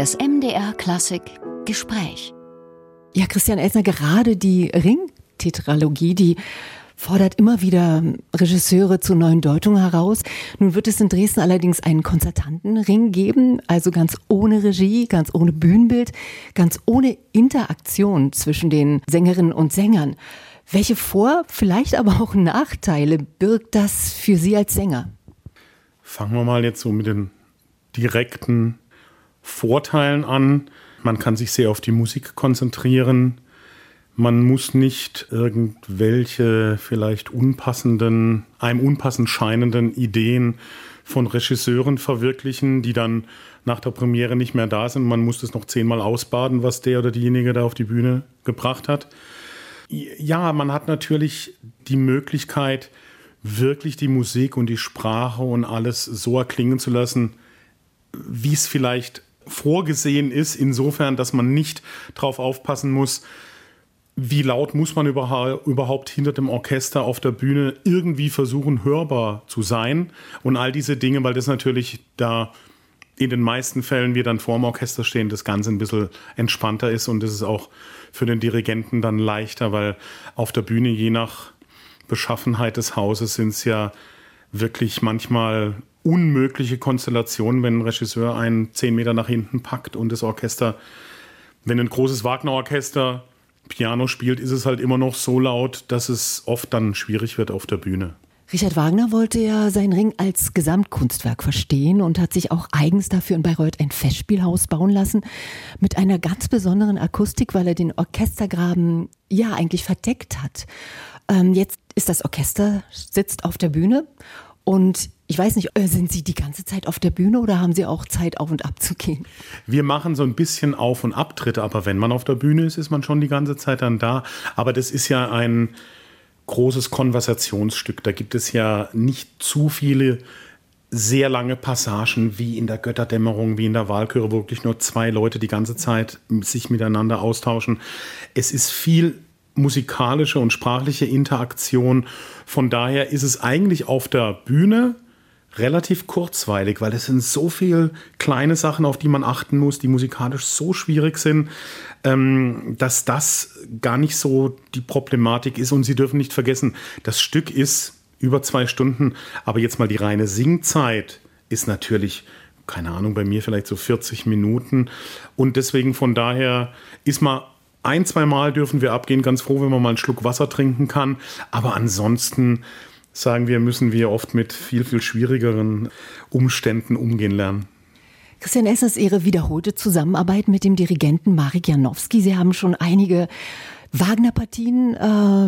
Das MDR Klassik Gespräch. Ja, Christian Elsner, gerade die Ring-Tetralogie, die fordert immer wieder Regisseure zu neuen Deutungen heraus. Nun wird es in Dresden allerdings einen Konzertantenring geben, also ganz ohne Regie, ganz ohne Bühnenbild, ganz ohne Interaktion zwischen den Sängerinnen und Sängern. Welche Vor-, vielleicht aber auch Nachteile birgt das für Sie als Sänger? Fangen wir mal jetzt so mit den direkten Vorteilen an. Man kann sich sehr auf die Musik konzentrieren. Man muss nicht irgendwelche vielleicht unpassenden, einem unpassend scheinenden Ideen von Regisseuren verwirklichen, die dann nach der Premiere nicht mehr da sind. Man muss das noch zehnmal ausbaden, was der oder diejenige da auf die Bühne gebracht hat. Ja, man hat natürlich die Möglichkeit, wirklich die Musik und die Sprache und alles so erklingen zu lassen, wie es vielleicht vorgesehen ist, insofern, dass man nicht darauf aufpassen muss, wie laut muss man überhaupt hinter dem Orchester auf der Bühne irgendwie versuchen, hörbar zu sein und all diese Dinge, weil das natürlich da in den meisten Fällen wir dann vor dem Orchester stehen, das Ganze ein bisschen entspannter ist und es ist auch für den Dirigenten dann leichter, weil auf der Bühne je nach Beschaffenheit des Hauses sind es ja wirklich manchmal unmögliche Konstellationen, wenn ein Regisseur einen zehn Meter nach hinten packt und das Orchester, wenn ein großes Wagner-Orchester Piano spielt, ist es halt immer noch so laut, dass es oft dann schwierig wird auf der Bühne. Richard Wagner wollte ja seinen Ring als Gesamtkunstwerk verstehen und hat sich auch eigens dafür in Bayreuth ein Festspielhaus bauen lassen mit einer ganz besonderen Akustik, weil er den Orchestergraben ja eigentlich verdeckt hat. Ähm, jetzt ist das Orchester sitzt auf der Bühne und ich weiß nicht, äh, sind Sie die ganze Zeit auf der Bühne oder haben Sie auch Zeit auf und ab zu gehen? Wir machen so ein bisschen Auf- und Abtritte, aber wenn man auf der Bühne ist, ist man schon die ganze Zeit dann da. Aber das ist ja ein großes Konversationsstück. Da gibt es ja nicht zu viele sehr lange Passagen wie in der Götterdämmerung, wie in der Wahlchöre, wo wirklich nur zwei Leute die ganze Zeit sich miteinander austauschen. Es ist viel musikalische und sprachliche Interaktion. Von daher ist es eigentlich auf der Bühne relativ kurzweilig, weil es sind so viele kleine Sachen, auf die man achten muss, die musikalisch so schwierig sind, ähm, dass das gar nicht so die Problematik ist. Und Sie dürfen nicht vergessen, das Stück ist über zwei Stunden, aber jetzt mal die reine Singzeit ist natürlich keine Ahnung, bei mir vielleicht so 40 Minuten. Und deswegen von daher ist mal ein, zwei Mal dürfen wir abgehen, ganz froh, wenn man mal einen Schluck Wasser trinken kann. Aber ansonsten sagen wir, müssen wir oft mit viel, viel schwierigeren Umständen umgehen lernen. Christian Essers, Ihre wiederholte Zusammenarbeit mit dem Dirigenten Marek Janowski. Sie haben schon einige Wagner-Partien, äh,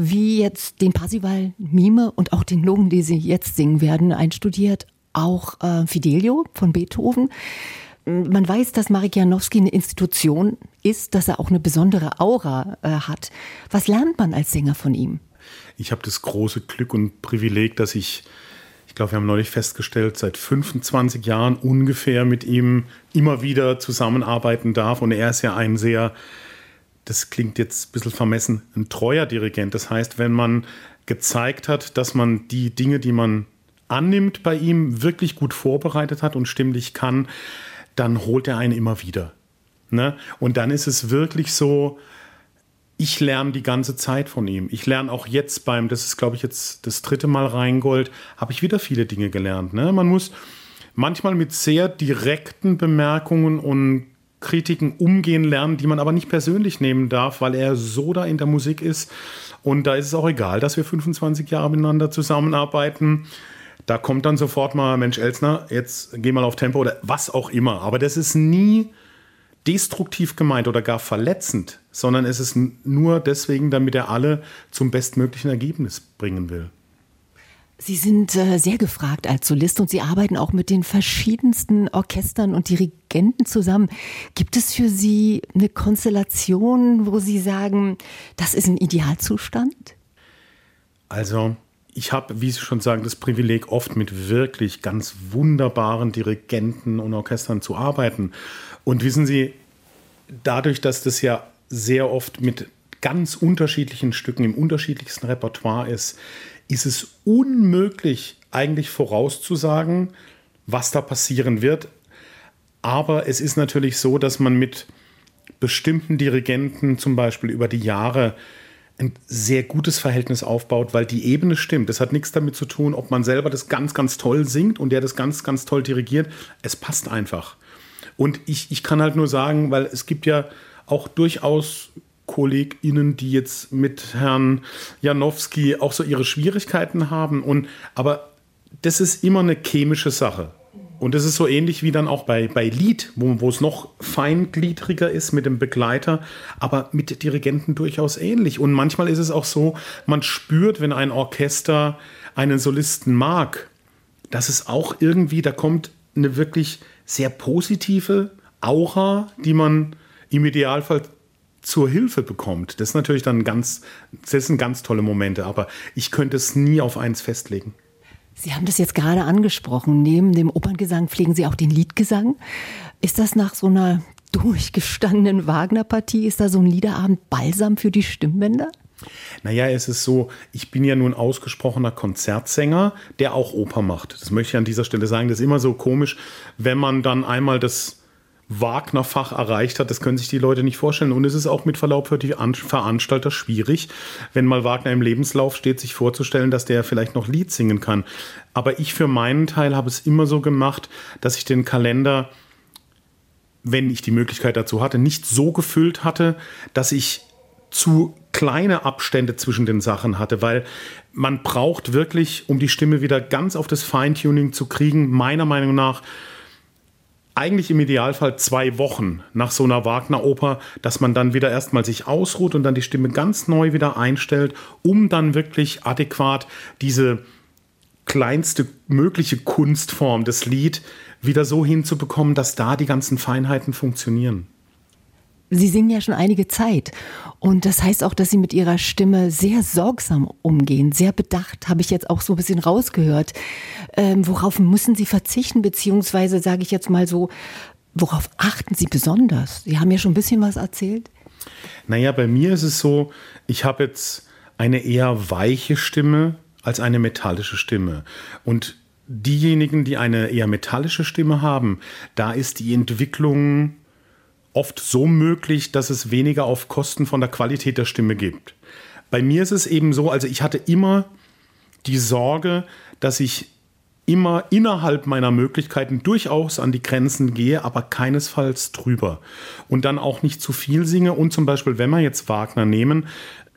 wie jetzt den Parsival Mime und auch den Logen, die Sie jetzt singen werden, einstudiert. Auch äh, Fidelio von Beethoven. Man weiß, dass Marek Janowski eine Institution ist, dass er auch eine besondere Aura äh, hat. Was lernt man als Sänger von ihm? Ich habe das große Glück und Privileg, dass ich, ich glaube, wir haben neulich festgestellt, seit 25 Jahren ungefähr mit ihm immer wieder zusammenarbeiten darf. Und er ist ja ein sehr, das klingt jetzt ein bisschen vermessen, ein treuer Dirigent. Das heißt, wenn man gezeigt hat, dass man die Dinge, die man annimmt bei ihm, wirklich gut vorbereitet hat und stimmlich kann, dann holt er einen immer wieder. Ne? Und dann ist es wirklich so, ich lerne die ganze Zeit von ihm. Ich lerne auch jetzt beim, das ist glaube ich jetzt das dritte Mal Rheingold, habe ich wieder viele Dinge gelernt. Ne? Man muss manchmal mit sehr direkten Bemerkungen und Kritiken umgehen lernen, die man aber nicht persönlich nehmen darf, weil er so da in der Musik ist. Und da ist es auch egal, dass wir 25 Jahre miteinander zusammenarbeiten. Da kommt dann sofort mal, Mensch, Elsner, jetzt geh mal auf Tempo oder was auch immer. Aber das ist nie destruktiv gemeint oder gar verletzend, sondern es ist nur deswegen, damit er alle zum bestmöglichen Ergebnis bringen will. Sie sind äh, sehr gefragt als Solist und Sie arbeiten auch mit den verschiedensten Orchestern und Dirigenten zusammen. Gibt es für Sie eine Konstellation, wo Sie sagen, das ist ein Idealzustand? Also, ich habe, wie Sie schon sagen, das Privileg, oft mit wirklich ganz wunderbaren Dirigenten und Orchestern zu arbeiten. Und wissen Sie, dadurch, dass das ja sehr oft mit ganz unterschiedlichen Stücken im unterschiedlichsten Repertoire ist, ist es unmöglich eigentlich vorauszusagen, was da passieren wird. Aber es ist natürlich so, dass man mit bestimmten Dirigenten zum Beispiel über die Jahre ein sehr gutes Verhältnis aufbaut, weil die Ebene stimmt. Das hat nichts damit zu tun, ob man selber das ganz, ganz toll singt und der das ganz, ganz toll dirigiert. Es passt einfach. Und ich, ich kann halt nur sagen, weil es gibt ja auch durchaus KollegInnen, die jetzt mit Herrn Janowski auch so ihre Schwierigkeiten haben. Und, aber das ist immer eine chemische Sache. Und das ist so ähnlich wie dann auch bei, bei Lied, wo, wo es noch feingliedriger ist mit dem Begleiter, aber mit Dirigenten durchaus ähnlich. Und manchmal ist es auch so, man spürt, wenn ein Orchester einen Solisten mag, dass es auch irgendwie, da kommt eine wirklich sehr positive Aura, die man im Idealfall zur Hilfe bekommt. Das ist natürlich dann ganz, das sind ganz tolle Momente, aber ich könnte es nie auf eins festlegen. Sie haben das jetzt gerade angesprochen. Neben dem Operngesang pflegen Sie auch den Liedgesang. Ist das nach so einer durchgestandenen Wagner-Partie, ist da so ein Liederabend balsam für die Stimmbänder? Naja, es ist so, ich bin ja nun ausgesprochener Konzertsänger, der auch Oper macht. Das möchte ich an dieser Stelle sagen. Das ist immer so komisch, wenn man dann einmal das Wagner-Fach erreicht hat, das können sich die Leute nicht vorstellen. Und es ist auch mit Verlaub für die Veranstalter schwierig, wenn mal Wagner im Lebenslauf steht, sich vorzustellen, dass der vielleicht noch Lied singen kann. Aber ich für meinen Teil habe es immer so gemacht, dass ich den Kalender, wenn ich die Möglichkeit dazu hatte, nicht so gefüllt hatte, dass ich zu kleine Abstände zwischen den Sachen hatte, weil man braucht wirklich, um die Stimme wieder ganz auf das Feintuning zu kriegen, meiner Meinung nach, eigentlich im Idealfall zwei Wochen nach so einer Wagner-Oper, dass man dann wieder erstmal sich ausruht und dann die Stimme ganz neu wieder einstellt, um dann wirklich adäquat diese kleinste mögliche Kunstform des Lied wieder so hinzubekommen, dass da die ganzen Feinheiten funktionieren. Sie singen ja schon einige Zeit. Und das heißt auch, dass Sie mit Ihrer Stimme sehr sorgsam umgehen, sehr bedacht, habe ich jetzt auch so ein bisschen rausgehört. Ähm, worauf müssen Sie verzichten, beziehungsweise sage ich jetzt mal so, worauf achten Sie besonders? Sie haben ja schon ein bisschen was erzählt. Naja, bei mir ist es so, ich habe jetzt eine eher weiche Stimme als eine metallische Stimme. Und diejenigen, die eine eher metallische Stimme haben, da ist die Entwicklung oft so möglich, dass es weniger auf Kosten von der Qualität der Stimme gibt. Bei mir ist es eben so, also ich hatte immer die Sorge, dass ich immer innerhalb meiner Möglichkeiten durchaus an die Grenzen gehe, aber keinesfalls drüber. Und dann auch nicht zu viel singe. Und zum Beispiel, wenn wir jetzt Wagner nehmen,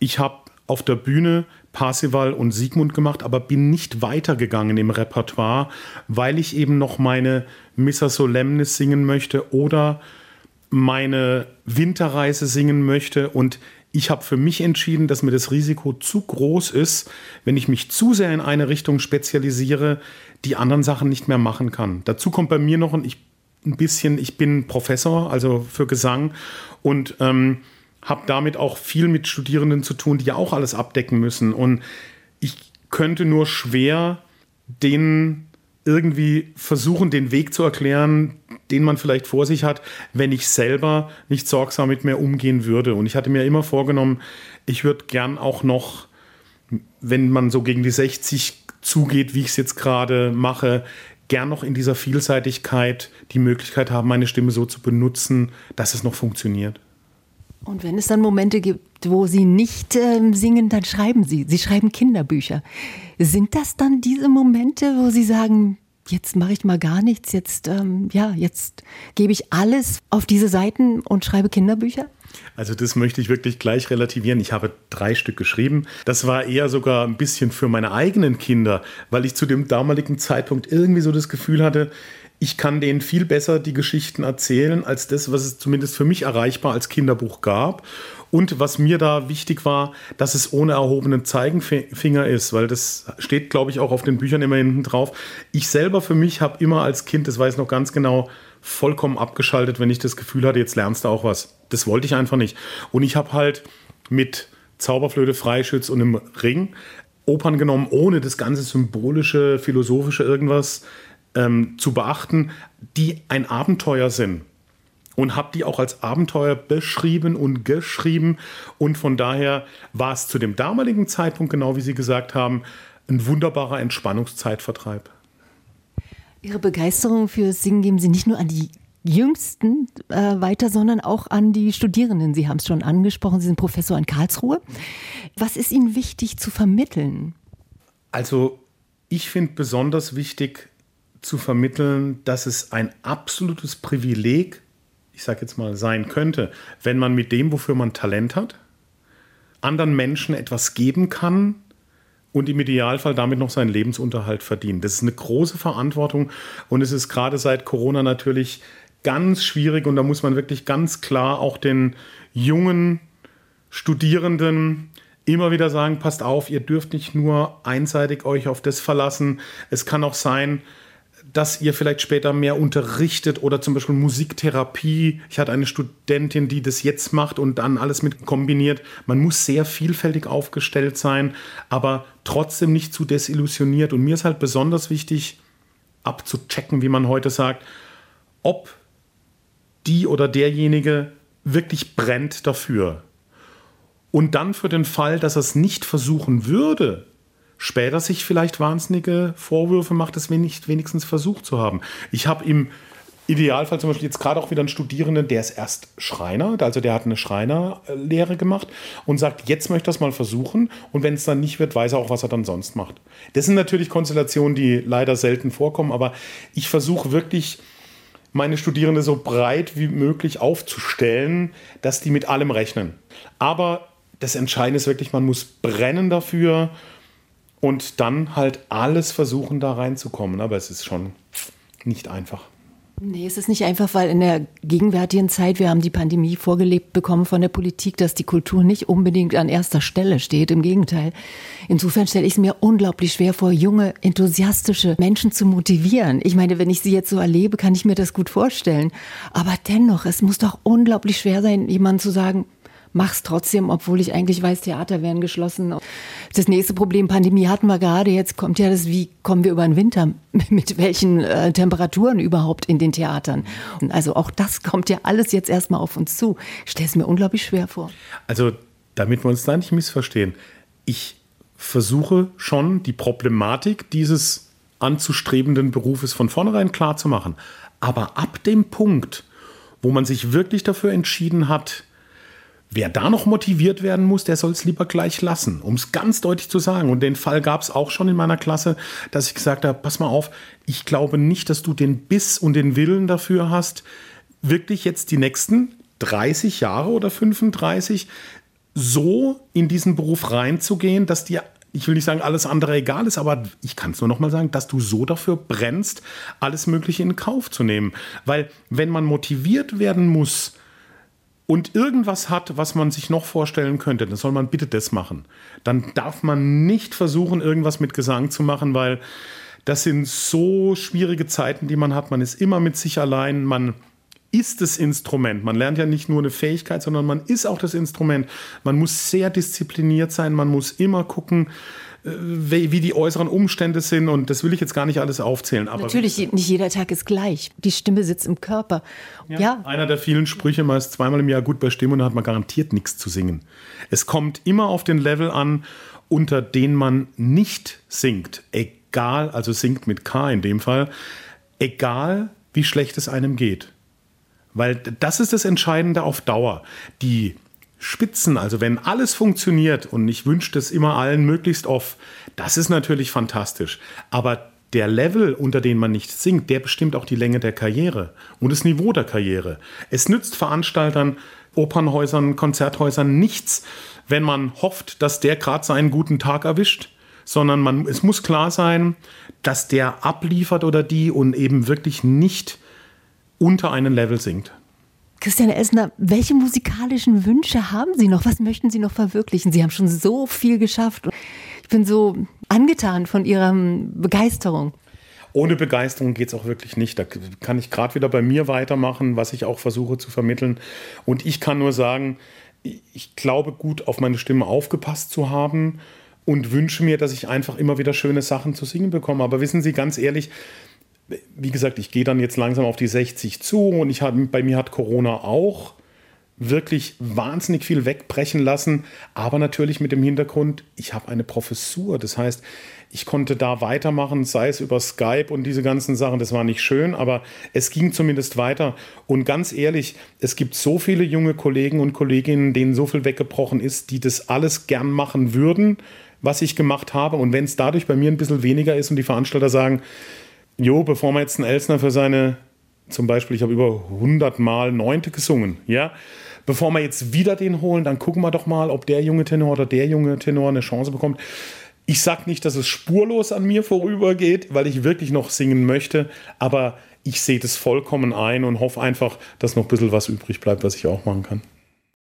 ich habe auf der Bühne Parsival und Siegmund gemacht, aber bin nicht weitergegangen im Repertoire, weil ich eben noch meine Missa Solemnis singen möchte oder meine Winterreise singen möchte und ich habe für mich entschieden, dass mir das Risiko zu groß ist, wenn ich mich zu sehr in eine Richtung spezialisiere, die anderen Sachen nicht mehr machen kann. Dazu kommt bei mir noch ein, ich, ein bisschen, ich bin Professor, also für Gesang und ähm, habe damit auch viel mit Studierenden zu tun, die ja auch alles abdecken müssen. Und ich könnte nur schwer denen irgendwie versuchen, den Weg zu erklären, den man vielleicht vor sich hat, wenn ich selber nicht sorgsam mit mir umgehen würde. Und ich hatte mir immer vorgenommen, ich würde gern auch noch, wenn man so gegen die 60 zugeht, wie ich es jetzt gerade mache, gern noch in dieser Vielseitigkeit die Möglichkeit haben, meine Stimme so zu benutzen, dass es noch funktioniert. Und wenn es dann Momente gibt, wo Sie nicht äh, singen, dann schreiben Sie. Sie schreiben Kinderbücher. Sind das dann diese Momente, wo Sie sagen, jetzt mache ich mal gar nichts, jetzt, ähm, ja, jetzt gebe ich alles auf diese Seiten und schreibe Kinderbücher? Also das möchte ich wirklich gleich relativieren. Ich habe drei Stück geschrieben. Das war eher sogar ein bisschen für meine eigenen Kinder, weil ich zu dem damaligen Zeitpunkt irgendwie so das Gefühl hatte, ich kann denen viel besser die Geschichten erzählen, als das, was es zumindest für mich erreichbar als Kinderbuch gab. Und was mir da wichtig war, dass es ohne erhobenen Zeigenfinger ist, weil das steht, glaube ich, auch auf den Büchern immer hinten drauf. Ich selber für mich habe immer als Kind, das weiß noch ganz genau, vollkommen abgeschaltet, wenn ich das Gefühl hatte, jetzt lernst du auch was. Das wollte ich einfach nicht. Und ich habe halt mit Zauberflöte, Freischütz und einem Ring Opern genommen, ohne das ganze symbolische, philosophische irgendwas ähm, zu beachten, die ein Abenteuer sind. Und habe die auch als Abenteuer beschrieben und geschrieben. Und von daher war es zu dem damaligen Zeitpunkt, genau wie Sie gesagt haben, ein wunderbarer Entspannungszeitvertreib. Ihre Begeisterung für Singen geben Sie nicht nur an die Jüngsten äh, weiter, sondern auch an die Studierenden. Sie haben es schon angesprochen, Sie sind Professor in Karlsruhe. Was ist Ihnen wichtig zu vermitteln? Also ich finde besonders wichtig zu vermitteln, dass es ein absolutes Privileg, ich sage jetzt mal, sein könnte, wenn man mit dem, wofür man Talent hat, anderen Menschen etwas geben kann, und im Idealfall damit noch seinen Lebensunterhalt verdienen. Das ist eine große Verantwortung und es ist gerade seit Corona natürlich ganz schwierig und da muss man wirklich ganz klar auch den jungen Studierenden immer wieder sagen, passt auf, ihr dürft nicht nur einseitig euch auf das verlassen. Es kann auch sein, dass ihr vielleicht später mehr unterrichtet oder zum Beispiel Musiktherapie. Ich hatte eine Studentin, die das jetzt macht und dann alles mit kombiniert. Man muss sehr vielfältig aufgestellt sein, aber trotzdem nicht zu desillusioniert. Und mir ist halt besonders wichtig, abzuchecken, wie man heute sagt, ob die oder derjenige wirklich brennt dafür. Und dann für den Fall, dass er es nicht versuchen würde, später sich vielleicht wahnsinnige Vorwürfe macht, es nicht wenigstens versucht zu haben. Ich habe im Idealfall zum Beispiel jetzt gerade auch wieder einen Studierenden, der ist erst Schreiner, also der hat eine Schreinerlehre gemacht und sagt, jetzt möchte er es mal versuchen und wenn es dann nicht wird, weiß er auch, was er dann sonst macht. Das sind natürlich Konstellationen, die leider selten vorkommen, aber ich versuche wirklich meine Studierende so breit wie möglich aufzustellen, dass die mit allem rechnen. Aber das Entscheidende ist wirklich, man muss brennen dafür und dann halt alles versuchen, da reinzukommen. Aber es ist schon nicht einfach. Nee, es ist nicht einfach, weil in der gegenwärtigen Zeit, wir haben die Pandemie vorgelebt bekommen von der Politik, dass die Kultur nicht unbedingt an erster Stelle steht. Im Gegenteil. Insofern stelle ich es mir unglaublich schwer vor, junge, enthusiastische Menschen zu motivieren. Ich meine, wenn ich sie jetzt so erlebe, kann ich mir das gut vorstellen. Aber dennoch, es muss doch unglaublich schwer sein, jemandem zu sagen, mach's trotzdem, obwohl ich eigentlich weiß, Theater werden geschlossen. Das nächste Problem, Pandemie hatten wir gerade, jetzt kommt ja das, wie kommen wir über den Winter, mit welchen äh, Temperaturen überhaupt in den Theatern. Also auch das kommt ja alles jetzt erstmal auf uns zu. Ich stelle es mir unglaublich schwer vor. Also, damit wir uns da nicht missverstehen, ich versuche schon die Problematik dieses anzustrebenden Berufes von vornherein klar zu machen. Aber ab dem Punkt, wo man sich wirklich dafür entschieden hat, Wer da noch motiviert werden muss, der soll es lieber gleich lassen, um es ganz deutlich zu sagen. Und den Fall gab es auch schon in meiner Klasse, dass ich gesagt habe, pass mal auf, ich glaube nicht, dass du den Biss und den Willen dafür hast, wirklich jetzt die nächsten 30 Jahre oder 35 so in diesen Beruf reinzugehen, dass dir ich will nicht sagen, alles andere egal ist, aber ich kann es nur noch mal sagen, dass du so dafür brennst, alles Mögliche in Kauf zu nehmen. Weil wenn man motiviert werden muss, und irgendwas hat, was man sich noch vorstellen könnte, dann soll man bitte das machen. Dann darf man nicht versuchen, irgendwas mit Gesang zu machen, weil das sind so schwierige Zeiten, die man hat. Man ist immer mit sich allein, man ist das Instrument. Man lernt ja nicht nur eine Fähigkeit, sondern man ist auch das Instrument. Man muss sehr diszipliniert sein, man muss immer gucken, äh, wie die äußeren Umstände sind. Und das will ich jetzt gar nicht alles aufzählen. Aber Natürlich, nicht jeder Tag ist gleich. Die Stimme sitzt im Körper. Ja, ja. Einer der vielen Sprüche, man ist zweimal im Jahr gut bei Stimme und dann hat man garantiert nichts zu singen. Es kommt immer auf den Level an, unter den man nicht singt. Egal, also singt mit K in dem Fall, egal wie schlecht es einem geht. Weil das ist das Entscheidende auf Dauer. Die Spitzen, also wenn alles funktioniert und ich wünsche das immer allen möglichst oft, das ist natürlich fantastisch. Aber der Level, unter dem man nicht singt, der bestimmt auch die Länge der Karriere und das Niveau der Karriere. Es nützt Veranstaltern, Opernhäusern, Konzerthäusern nichts, wenn man hofft, dass der gerade seinen guten Tag erwischt, sondern man, es muss klar sein, dass der abliefert oder die und eben wirklich nicht unter einen Level singt. Christiane Essner, welche musikalischen Wünsche haben Sie noch? Was möchten Sie noch verwirklichen? Sie haben schon so viel geschafft. Ich bin so angetan von Ihrer Begeisterung. Ohne Begeisterung geht es auch wirklich nicht. Da kann ich gerade wieder bei mir weitermachen, was ich auch versuche zu vermitteln. Und ich kann nur sagen, ich glaube gut auf meine Stimme aufgepasst zu haben und wünsche mir, dass ich einfach immer wieder schöne Sachen zu singen bekomme. Aber wissen Sie, ganz ehrlich, wie gesagt, ich gehe dann jetzt langsam auf die 60 zu und ich hab, bei mir hat Corona auch wirklich wahnsinnig viel wegbrechen lassen, aber natürlich mit dem Hintergrund, ich habe eine Professur. Das heißt, ich konnte da weitermachen, sei es über Skype und diese ganzen Sachen. Das war nicht schön, aber es ging zumindest weiter. Und ganz ehrlich, es gibt so viele junge Kollegen und Kolleginnen, denen so viel weggebrochen ist, die das alles gern machen würden, was ich gemacht habe. Und wenn es dadurch bei mir ein bisschen weniger ist und die Veranstalter sagen, jo, bevor wir jetzt einen Elsner für seine, zum Beispiel, ich habe über 100 Mal Neunte gesungen, ja, bevor wir jetzt wieder den holen, dann gucken wir doch mal, ob der junge Tenor oder der junge Tenor eine Chance bekommt. Ich sage nicht, dass es spurlos an mir vorübergeht, weil ich wirklich noch singen möchte, aber ich sehe das vollkommen ein und hoffe einfach, dass noch ein bisschen was übrig bleibt, was ich auch machen kann.